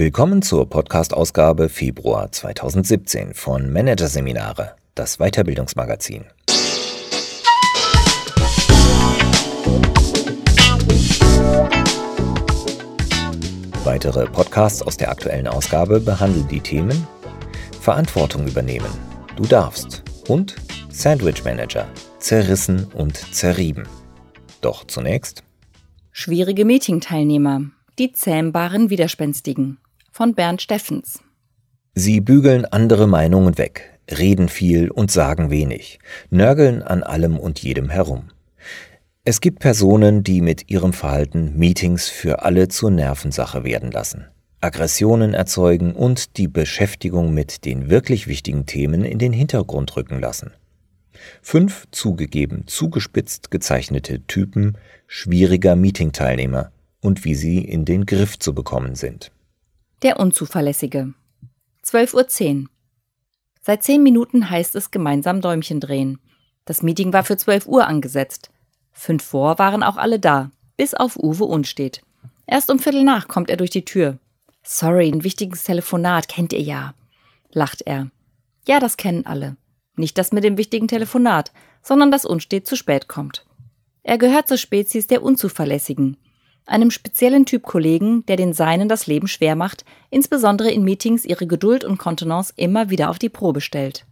Willkommen zur Podcast-Ausgabe Februar 2017 von Managerseminare, das Weiterbildungsmagazin. Weitere Podcasts aus der aktuellen Ausgabe behandeln die Themen Verantwortung übernehmen, du darfst und Sandwich Manager, zerrissen und zerrieben. Doch zunächst Schwierige Meeting-Teilnehmer, die zähmbaren Widerspenstigen von Bernd Steffens. Sie bügeln andere Meinungen weg, reden viel und sagen wenig, nörgeln an allem und jedem herum. Es gibt Personen, die mit ihrem Verhalten Meetings für alle zur Nervensache werden lassen, Aggressionen erzeugen und die Beschäftigung mit den wirklich wichtigen Themen in den Hintergrund rücken lassen. Fünf zugegeben zugespitzt gezeichnete Typen schwieriger Meetingteilnehmer und wie sie in den Griff zu bekommen sind. Der Unzuverlässige. 12.10 Uhr. Seit zehn Minuten heißt es gemeinsam Däumchen drehen. Das Meeting war für 12 Uhr angesetzt. Fünf vor waren auch alle da, bis auf Uwe Unsteht. Erst um Viertel nach kommt er durch die Tür. Sorry, ein wichtiges Telefonat kennt ihr ja, lacht er. Ja, das kennen alle. Nicht das mit dem wichtigen Telefonat, sondern dass Unstet zu spät kommt. Er gehört zur Spezies der Unzuverlässigen, einem speziellen Typ Kollegen, der den Seinen das Leben schwer macht, insbesondere in Meetings ihre Geduld und Kontenance immer wieder auf die Probe stellt.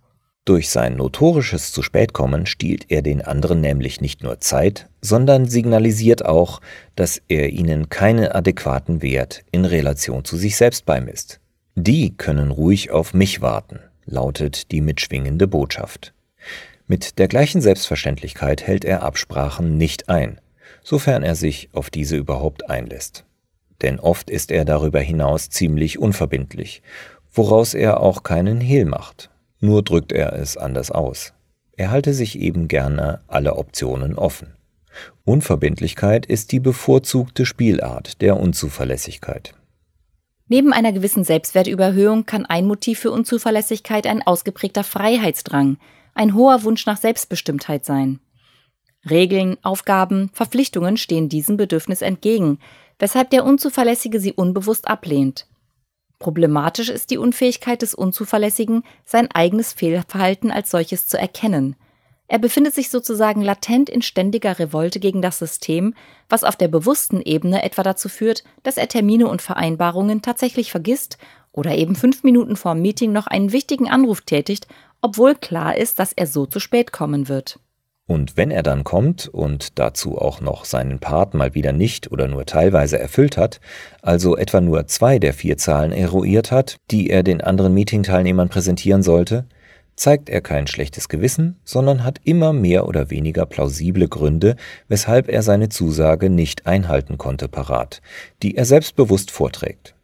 Durch sein notorisches zu spät kommen stiehlt er den anderen nämlich nicht nur Zeit, sondern signalisiert auch, dass er ihnen keinen adäquaten Wert in Relation zu sich selbst beimisst. Die können ruhig auf mich warten lautet die mitschwingende Botschaft. Mit der gleichen Selbstverständlichkeit hält er Absprachen nicht ein, sofern er sich auf diese überhaupt einlässt. Denn oft ist er darüber hinaus ziemlich unverbindlich, woraus er auch keinen Hehl macht, nur drückt er es anders aus. Er halte sich eben gerne alle Optionen offen. Unverbindlichkeit ist die bevorzugte Spielart der Unzuverlässigkeit. Neben einer gewissen Selbstwertüberhöhung kann ein Motiv für Unzuverlässigkeit ein ausgeprägter Freiheitsdrang, ein hoher Wunsch nach Selbstbestimmtheit sein. Regeln, Aufgaben, Verpflichtungen stehen diesem Bedürfnis entgegen, weshalb der Unzuverlässige sie unbewusst ablehnt. Problematisch ist die Unfähigkeit des Unzuverlässigen, sein eigenes Fehlverhalten als solches zu erkennen – er befindet sich sozusagen latent in ständiger Revolte gegen das System, was auf der bewussten Ebene etwa dazu führt, dass er Termine und Vereinbarungen tatsächlich vergisst oder eben fünf Minuten vor dem Meeting noch einen wichtigen Anruf tätigt, obwohl klar ist, dass er so zu spät kommen wird. Und wenn er dann kommt und dazu auch noch seinen Part mal wieder nicht oder nur teilweise erfüllt hat, also etwa nur zwei der vier Zahlen eruiert hat, die er den anderen Meetingteilnehmern präsentieren sollte, zeigt er kein schlechtes Gewissen, sondern hat immer mehr oder weniger plausible Gründe, weshalb er seine Zusage nicht einhalten konnte, parat, die er selbstbewusst vorträgt.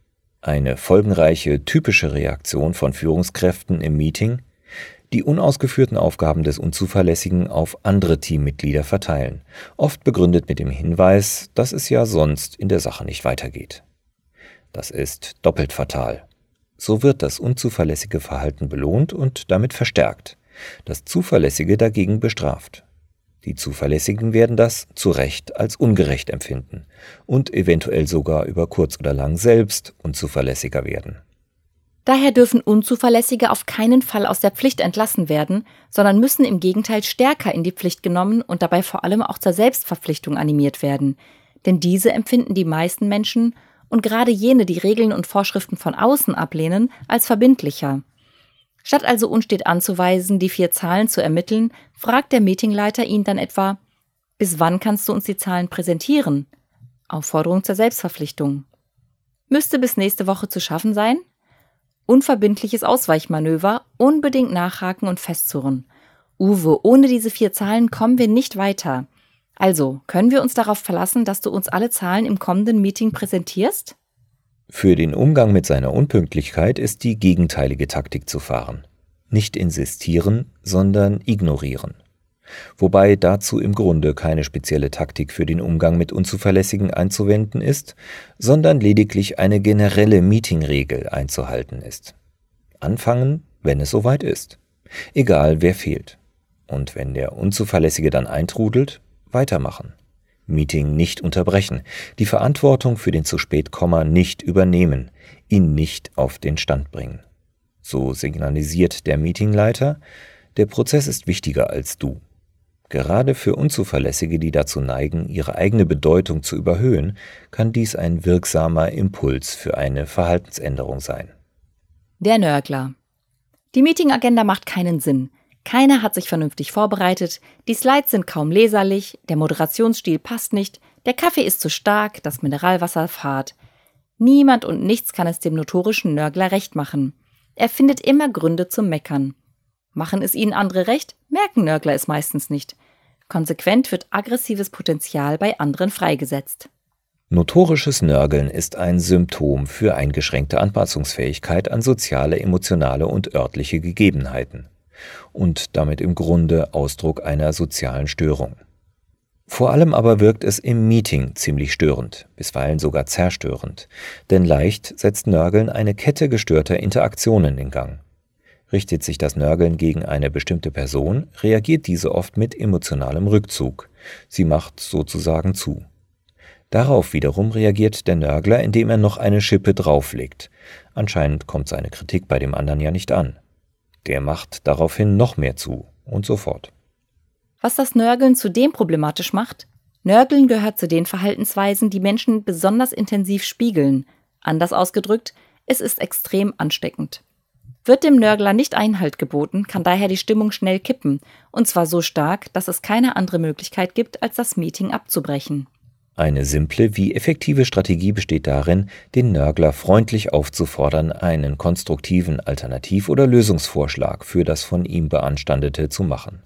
Eine folgenreiche, typische Reaktion von Führungskräften im Meeting, die unausgeführten Aufgaben des Unzuverlässigen auf andere Teammitglieder verteilen, oft begründet mit dem Hinweis, dass es ja sonst in der Sache nicht weitergeht. Das ist doppelt fatal. So wird das unzuverlässige Verhalten belohnt und damit verstärkt, das Zuverlässige dagegen bestraft. Die Zuverlässigen werden das zu Recht als ungerecht empfinden und eventuell sogar über kurz oder lang selbst unzuverlässiger werden. Daher dürfen Unzuverlässige auf keinen Fall aus der Pflicht entlassen werden, sondern müssen im Gegenteil stärker in die Pflicht genommen und dabei vor allem auch zur Selbstverpflichtung animiert werden. Denn diese empfinden die meisten Menschen und gerade jene, die Regeln und Vorschriften von außen ablehnen, als verbindlicher. Statt also unstet anzuweisen, die vier Zahlen zu ermitteln, fragt der Meetingleiter ihn dann etwa, bis wann kannst du uns die Zahlen präsentieren? Aufforderung zur Selbstverpflichtung. Müsste bis nächste Woche zu schaffen sein? Unverbindliches Ausweichmanöver, unbedingt nachhaken und festzurren. Uwe, ohne diese vier Zahlen kommen wir nicht weiter. Also, können wir uns darauf verlassen, dass du uns alle Zahlen im kommenden Meeting präsentierst? Für den Umgang mit seiner Unpünktlichkeit ist die gegenteilige Taktik zu fahren. Nicht insistieren, sondern ignorieren. Wobei dazu im Grunde keine spezielle Taktik für den Umgang mit Unzuverlässigen einzuwenden ist, sondern lediglich eine generelle Meetingregel einzuhalten ist. Anfangen, wenn es soweit ist. Egal wer fehlt. Und wenn der Unzuverlässige dann eintrudelt, weitermachen. Meeting nicht unterbrechen, die Verantwortung für den zu spät Komma nicht übernehmen, ihn nicht auf den Stand bringen. So signalisiert der Meetingleiter, der Prozess ist wichtiger als du. Gerade für Unzuverlässige, die dazu neigen, ihre eigene Bedeutung zu überhöhen, kann dies ein wirksamer Impuls für eine Verhaltensänderung sein. Der Nörgler. Die Meetingagenda macht keinen Sinn. Keiner hat sich vernünftig vorbereitet, die Slides sind kaum leserlich, der Moderationsstil passt nicht, der Kaffee ist zu stark, das Mineralwasser fad. Niemand und nichts kann es dem notorischen Nörgler recht machen. Er findet immer Gründe zum Meckern. Machen es ihnen andere recht, merken Nörgler es meistens nicht. Konsequent wird aggressives Potenzial bei anderen freigesetzt. Notorisches Nörgeln ist ein Symptom für eingeschränkte Anpassungsfähigkeit an soziale, emotionale und örtliche Gegebenheiten und damit im Grunde Ausdruck einer sozialen Störung. Vor allem aber wirkt es im Meeting ziemlich störend, bisweilen sogar zerstörend, denn leicht setzt Nörgeln eine Kette gestörter Interaktionen in Gang. Richtet sich das Nörgeln gegen eine bestimmte Person, reagiert diese oft mit emotionalem Rückzug. Sie macht sozusagen zu. Darauf wiederum reagiert der Nörgler, indem er noch eine Schippe drauflegt. Anscheinend kommt seine Kritik bei dem anderen ja nicht an. Der macht daraufhin noch mehr zu und so fort. Was das Nörgeln zudem problematisch macht? Nörgeln gehört zu den Verhaltensweisen, die Menschen besonders intensiv spiegeln. Anders ausgedrückt, es ist extrem ansteckend. Wird dem Nörgler nicht Einhalt geboten, kann daher die Stimmung schnell kippen, und zwar so stark, dass es keine andere Möglichkeit gibt, als das Meeting abzubrechen. Eine simple wie effektive Strategie besteht darin, den Nörgler freundlich aufzufordern, einen konstruktiven Alternativ- oder Lösungsvorschlag für das von ihm beanstandete zu machen.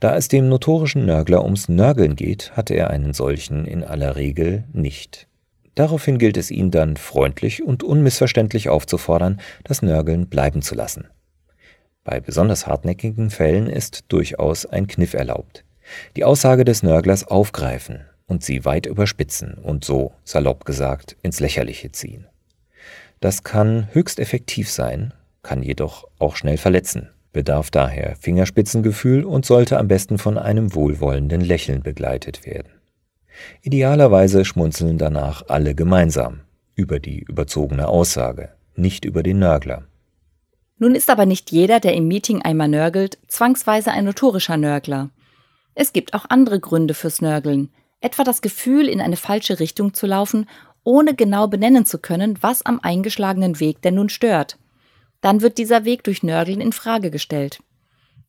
Da es dem notorischen Nörgler ums Nörgeln geht, hat er einen solchen in aller Regel nicht. Daraufhin gilt es ihn dann freundlich und unmissverständlich aufzufordern, das Nörgeln bleiben zu lassen. Bei besonders hartnäckigen Fällen ist durchaus ein Kniff erlaubt. Die Aussage des Nörglers aufgreifen und sie weit überspitzen und so, salopp gesagt, ins Lächerliche ziehen. Das kann höchst effektiv sein, kann jedoch auch schnell verletzen, bedarf daher Fingerspitzengefühl und sollte am besten von einem wohlwollenden Lächeln begleitet werden. Idealerweise schmunzeln danach alle gemeinsam über die überzogene Aussage, nicht über den Nörgler. Nun ist aber nicht jeder, der im Meeting einmal nörgelt, zwangsweise ein notorischer Nörgler. Es gibt auch andere Gründe fürs Nörgeln, etwa das Gefühl, in eine falsche Richtung zu laufen, ohne genau benennen zu können, was am eingeschlagenen Weg denn nun stört. Dann wird dieser Weg durch Nörgeln in Frage gestellt.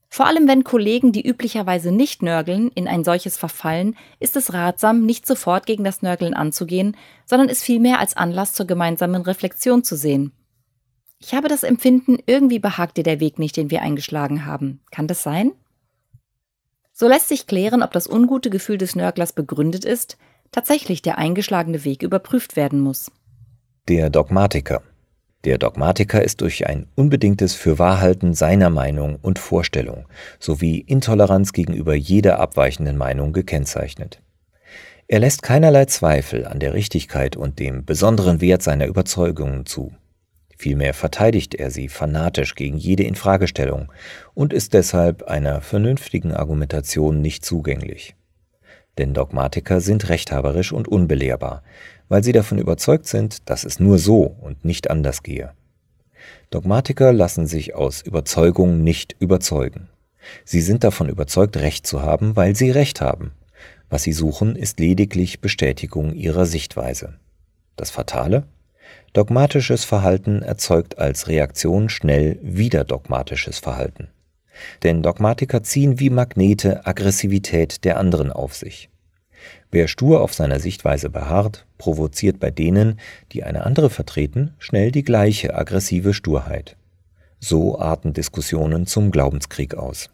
Vor allem wenn Kollegen, die üblicherweise nicht nörgeln, in ein solches verfallen, ist es ratsam, nicht sofort gegen das Nörgeln anzugehen, sondern es vielmehr als Anlass zur gemeinsamen Reflexion zu sehen. Ich habe das Empfinden, irgendwie behagt dir der Weg nicht, den wir eingeschlagen haben. Kann das sein? So lässt sich klären, ob das ungute Gefühl des Nörglers begründet ist, tatsächlich der eingeschlagene Weg überprüft werden muss. Der Dogmatiker der Dogmatiker ist durch ein unbedingtes Fürwahrhalten seiner Meinung und Vorstellung sowie Intoleranz gegenüber jeder abweichenden Meinung gekennzeichnet. Er lässt keinerlei Zweifel an der Richtigkeit und dem besonderen Wert seiner Überzeugungen zu. Vielmehr verteidigt er sie fanatisch gegen jede Infragestellung und ist deshalb einer vernünftigen Argumentation nicht zugänglich. Denn Dogmatiker sind rechthaberisch und unbelehrbar, weil sie davon überzeugt sind, dass es nur so und nicht anders gehe. Dogmatiker lassen sich aus Überzeugung nicht überzeugen. Sie sind davon überzeugt, Recht zu haben, weil sie Recht haben. Was sie suchen, ist lediglich Bestätigung ihrer Sichtweise. Das Fatale? Dogmatisches Verhalten erzeugt als Reaktion schnell wieder dogmatisches Verhalten. Denn Dogmatiker ziehen wie Magnete Aggressivität der anderen auf sich. Wer stur auf seiner Sichtweise beharrt, provoziert bei denen, die eine andere vertreten, schnell die gleiche aggressive Sturheit. So arten Diskussionen zum Glaubenskrieg aus.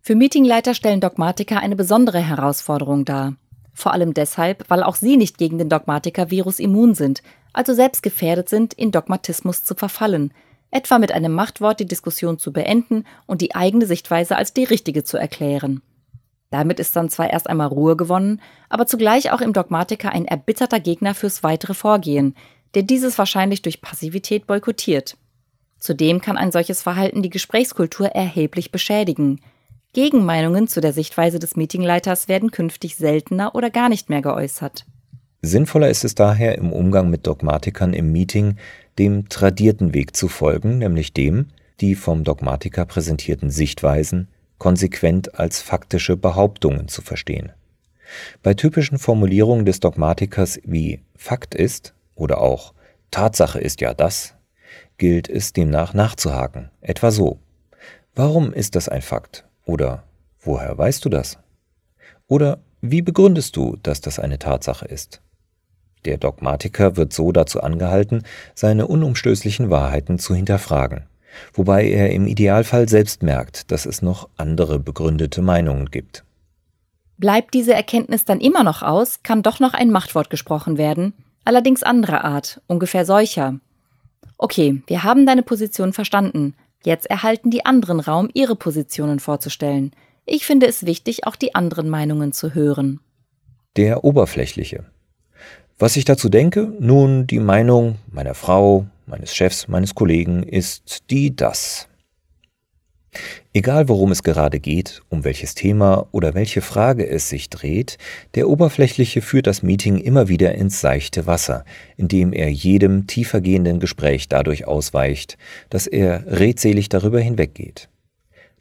Für Meetingleiter stellen Dogmatiker eine besondere Herausforderung dar. Vor allem deshalb, weil auch sie nicht gegen den Dogmatiker-Virus immun sind, also selbst gefährdet sind, in Dogmatismus zu verfallen, etwa mit einem Machtwort die Diskussion zu beenden und die eigene Sichtweise als die richtige zu erklären. Damit ist dann zwar erst einmal Ruhe gewonnen, aber zugleich auch im Dogmatiker ein erbitterter Gegner fürs weitere Vorgehen, der dieses wahrscheinlich durch Passivität boykottiert. Zudem kann ein solches Verhalten die Gesprächskultur erheblich beschädigen. Gegenmeinungen zu der Sichtweise des Meetingleiters werden künftig seltener oder gar nicht mehr geäußert. Sinnvoller ist es daher im Umgang mit Dogmatikern im Meeting, dem tradierten Weg zu folgen, nämlich dem, die vom Dogmatiker präsentierten Sichtweisen konsequent als faktische Behauptungen zu verstehen. Bei typischen Formulierungen des Dogmatikers wie Fakt ist oder auch Tatsache ist ja das, gilt es demnach nachzuhaken, etwa so. Warum ist das ein Fakt? Oder woher weißt du das? Oder wie begründest du, dass das eine Tatsache ist? Der Dogmatiker wird so dazu angehalten, seine unumstößlichen Wahrheiten zu hinterfragen, wobei er im Idealfall selbst merkt, dass es noch andere begründete Meinungen gibt. Bleibt diese Erkenntnis dann immer noch aus, kann doch noch ein Machtwort gesprochen werden, allerdings anderer Art, ungefähr solcher. Okay, wir haben deine Position verstanden, jetzt erhalten die anderen Raum, ihre Positionen vorzustellen. Ich finde es wichtig, auch die anderen Meinungen zu hören. Der oberflächliche. Was ich dazu denke? Nun, die Meinung meiner Frau, meines Chefs, meines Kollegen ist die das. Egal worum es gerade geht, um welches Thema oder welche Frage es sich dreht, der Oberflächliche führt das Meeting immer wieder ins seichte Wasser, indem er jedem tiefergehenden Gespräch dadurch ausweicht, dass er redselig darüber hinweggeht.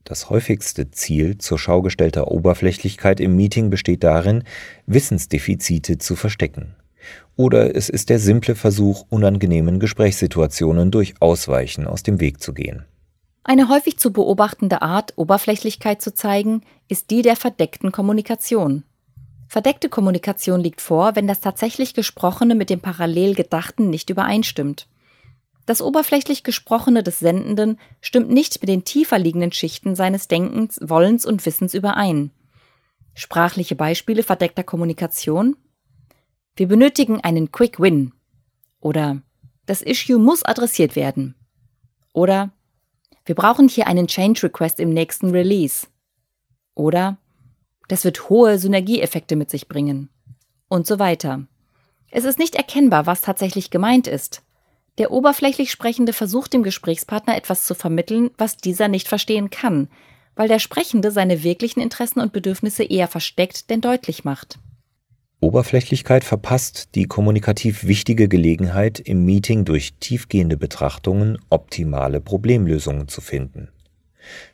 Das häufigste Ziel zur Schau gestellter Oberflächlichkeit im Meeting besteht darin, Wissensdefizite zu verstecken. Oder es ist der simple Versuch, unangenehmen Gesprächssituationen durch Ausweichen aus dem Weg zu gehen. Eine häufig zu beobachtende Art, Oberflächlichkeit zu zeigen, ist die der verdeckten Kommunikation. Verdeckte Kommunikation liegt vor, wenn das tatsächlich Gesprochene mit dem parallel Gedachten nicht übereinstimmt. Das oberflächlich Gesprochene des Sendenden stimmt nicht mit den tiefer liegenden Schichten seines Denkens, Wollens und Wissens überein. Sprachliche Beispiele verdeckter Kommunikation Wir benötigen einen Quick Win oder Das Issue muss adressiert werden oder wir brauchen hier einen Change Request im nächsten Release. Oder das wird hohe Synergieeffekte mit sich bringen. Und so weiter. Es ist nicht erkennbar, was tatsächlich gemeint ist. Der oberflächlich Sprechende versucht dem Gesprächspartner etwas zu vermitteln, was dieser nicht verstehen kann, weil der Sprechende seine wirklichen Interessen und Bedürfnisse eher versteckt denn deutlich macht. Oberflächlichkeit verpasst die kommunikativ wichtige Gelegenheit, im Meeting durch tiefgehende Betrachtungen optimale Problemlösungen zu finden.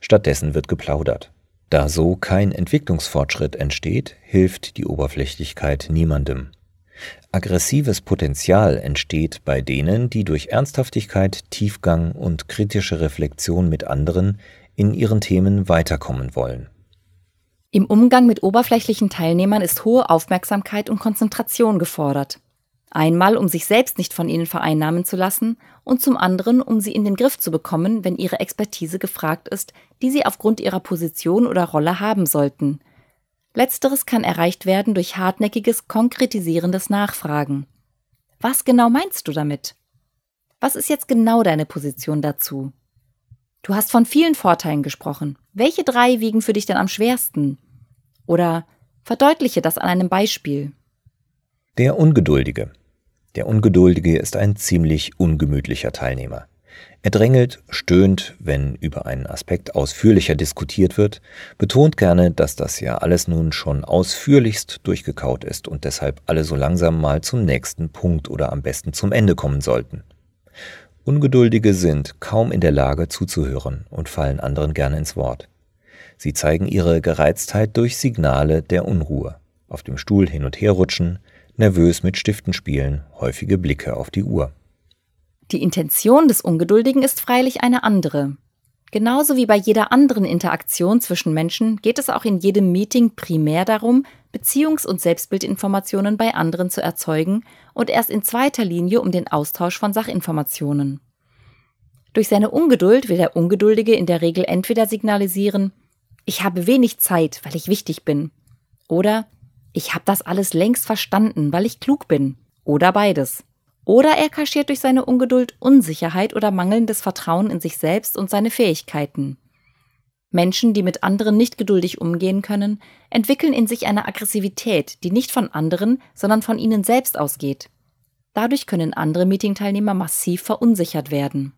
Stattdessen wird geplaudert. Da so kein Entwicklungsfortschritt entsteht, hilft die Oberflächlichkeit niemandem. Aggressives Potenzial entsteht bei denen, die durch Ernsthaftigkeit, Tiefgang und kritische Reflexion mit anderen in ihren Themen weiterkommen wollen. Im Umgang mit oberflächlichen Teilnehmern ist hohe Aufmerksamkeit und Konzentration gefordert. Einmal, um sich selbst nicht von ihnen vereinnahmen zu lassen und zum anderen, um sie in den Griff zu bekommen, wenn ihre Expertise gefragt ist, die sie aufgrund ihrer Position oder Rolle haben sollten. Letzteres kann erreicht werden durch hartnäckiges, konkretisierendes Nachfragen. Was genau meinst du damit? Was ist jetzt genau deine Position dazu? Du hast von vielen Vorteilen gesprochen. Welche drei wiegen für dich denn am schwersten? Oder verdeutliche das an einem Beispiel. Der Ungeduldige. Der Ungeduldige ist ein ziemlich ungemütlicher Teilnehmer. Er drängelt, stöhnt, wenn über einen Aspekt ausführlicher diskutiert wird, betont gerne, dass das ja alles nun schon ausführlichst durchgekaut ist und deshalb alle so langsam mal zum nächsten Punkt oder am besten zum Ende kommen sollten. Ungeduldige sind kaum in der Lage zuzuhören und fallen anderen gerne ins Wort. Sie zeigen ihre Gereiztheit durch Signale der Unruhe. Auf dem Stuhl hin und her rutschen, nervös mit Stiften spielen, häufige Blicke auf die Uhr. Die Intention des Ungeduldigen ist freilich eine andere. Genauso wie bei jeder anderen Interaktion zwischen Menschen geht es auch in jedem Meeting primär darum, Beziehungs- und Selbstbildinformationen bei anderen zu erzeugen und erst in zweiter Linie um den Austausch von Sachinformationen. Durch seine Ungeduld will der Ungeduldige in der Regel entweder signalisieren, ich habe wenig Zeit, weil ich wichtig bin, oder ich habe das alles längst verstanden, weil ich klug bin, oder beides. Oder er kaschiert durch seine Ungeduld Unsicherheit oder mangelndes Vertrauen in sich selbst und seine Fähigkeiten. Menschen, die mit anderen nicht geduldig umgehen können, entwickeln in sich eine Aggressivität, die nicht von anderen, sondern von ihnen selbst ausgeht. Dadurch können andere Meetingteilnehmer massiv verunsichert werden.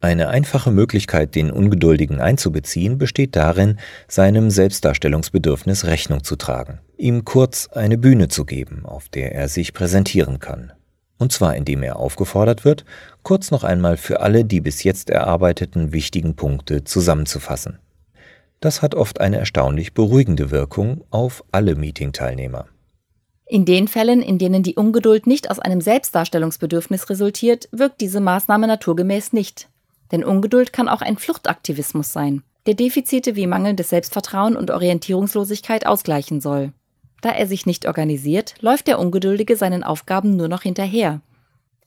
Eine einfache Möglichkeit, den Ungeduldigen einzubeziehen, besteht darin, seinem Selbstdarstellungsbedürfnis Rechnung zu tragen, ihm kurz eine Bühne zu geben, auf der er sich präsentieren kann. Und zwar indem er aufgefordert wird, kurz noch einmal für alle die bis jetzt erarbeiteten wichtigen Punkte zusammenzufassen. Das hat oft eine erstaunlich beruhigende Wirkung auf alle Meeting-Teilnehmer. In den Fällen, in denen die Ungeduld nicht aus einem Selbstdarstellungsbedürfnis resultiert, wirkt diese Maßnahme naturgemäß nicht. Denn Ungeduld kann auch ein Fluchtaktivismus sein, der Defizite wie mangelndes Selbstvertrauen und Orientierungslosigkeit ausgleichen soll. Da er sich nicht organisiert, läuft der Ungeduldige seinen Aufgaben nur noch hinterher.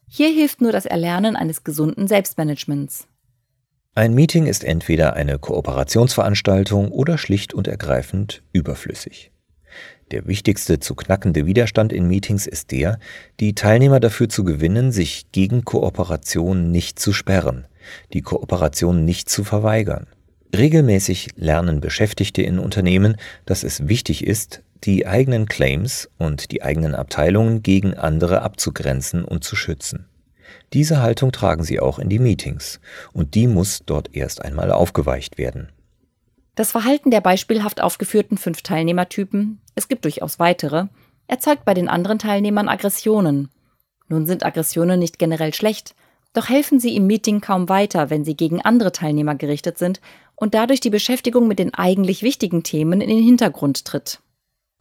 Hier hilft nur das Erlernen eines gesunden Selbstmanagements. Ein Meeting ist entweder eine Kooperationsveranstaltung oder schlicht und ergreifend überflüssig. Der wichtigste zu knackende Widerstand in Meetings ist der, die Teilnehmer dafür zu gewinnen, sich gegen Kooperation nicht zu sperren, die Kooperation nicht zu verweigern. Regelmäßig lernen Beschäftigte in Unternehmen, dass es wichtig ist, die eigenen Claims und die eigenen Abteilungen gegen andere abzugrenzen und zu schützen. Diese Haltung tragen sie auch in die Meetings, und die muss dort erst einmal aufgeweicht werden. Das Verhalten der beispielhaft aufgeführten fünf Teilnehmertypen, es gibt durchaus weitere, erzeugt bei den anderen Teilnehmern Aggressionen. Nun sind Aggressionen nicht generell schlecht, doch helfen sie im Meeting kaum weiter, wenn sie gegen andere Teilnehmer gerichtet sind und dadurch die Beschäftigung mit den eigentlich wichtigen Themen in den Hintergrund tritt.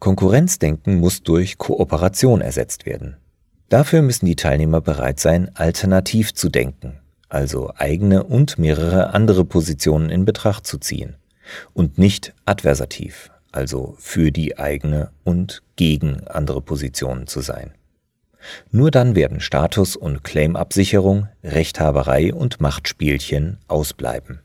Konkurrenzdenken muss durch Kooperation ersetzt werden. Dafür müssen die Teilnehmer bereit sein, alternativ zu denken, also eigene und mehrere andere Positionen in Betracht zu ziehen und nicht adversativ, also für die eigene und gegen andere Positionen zu sein. Nur dann werden Status- und Claimabsicherung, Rechthaberei und Machtspielchen ausbleiben.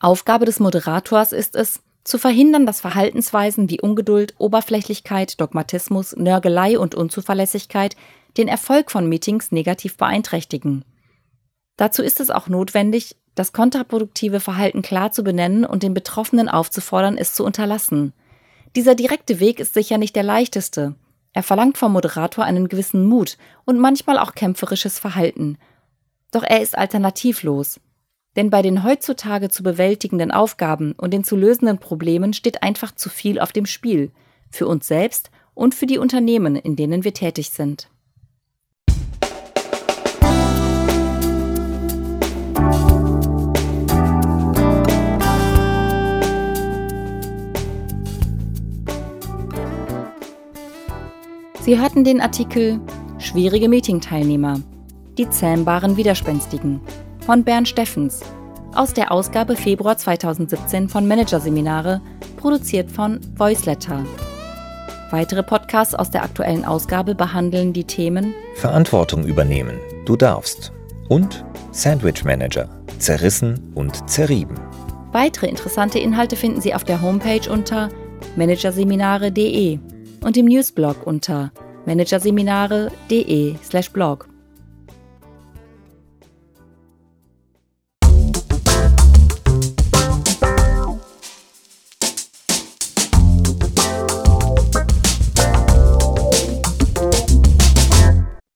Aufgabe des Moderators ist es, zu verhindern, dass Verhaltensweisen wie Ungeduld, Oberflächlichkeit, Dogmatismus, Nörgelei und Unzuverlässigkeit den Erfolg von Meetings negativ beeinträchtigen. Dazu ist es auch notwendig, das kontraproduktive Verhalten klar zu benennen und den Betroffenen aufzufordern, es zu unterlassen. Dieser direkte Weg ist sicher nicht der leichteste. Er verlangt vom Moderator einen gewissen Mut und manchmal auch kämpferisches Verhalten. Doch er ist alternativlos. Denn bei den heutzutage zu bewältigenden Aufgaben und den zu lösenden Problemen steht einfach zu viel auf dem Spiel, für uns selbst und für die Unternehmen, in denen wir tätig sind. Sie hörten den Artikel Schwierige Meeting-Teilnehmer, die zähmbaren Widerspenstigen von Bernd Steffens aus der Ausgabe Februar 2017 von Managerseminare, produziert von Voiceletter. Weitere Podcasts aus der aktuellen Ausgabe behandeln die Themen Verantwortung übernehmen, du darfst und Sandwich Manager, zerrissen und zerrieben. Weitere interessante Inhalte finden Sie auf der Homepage unter managerseminare.de und im Newsblog unter managerseminare.de/blog.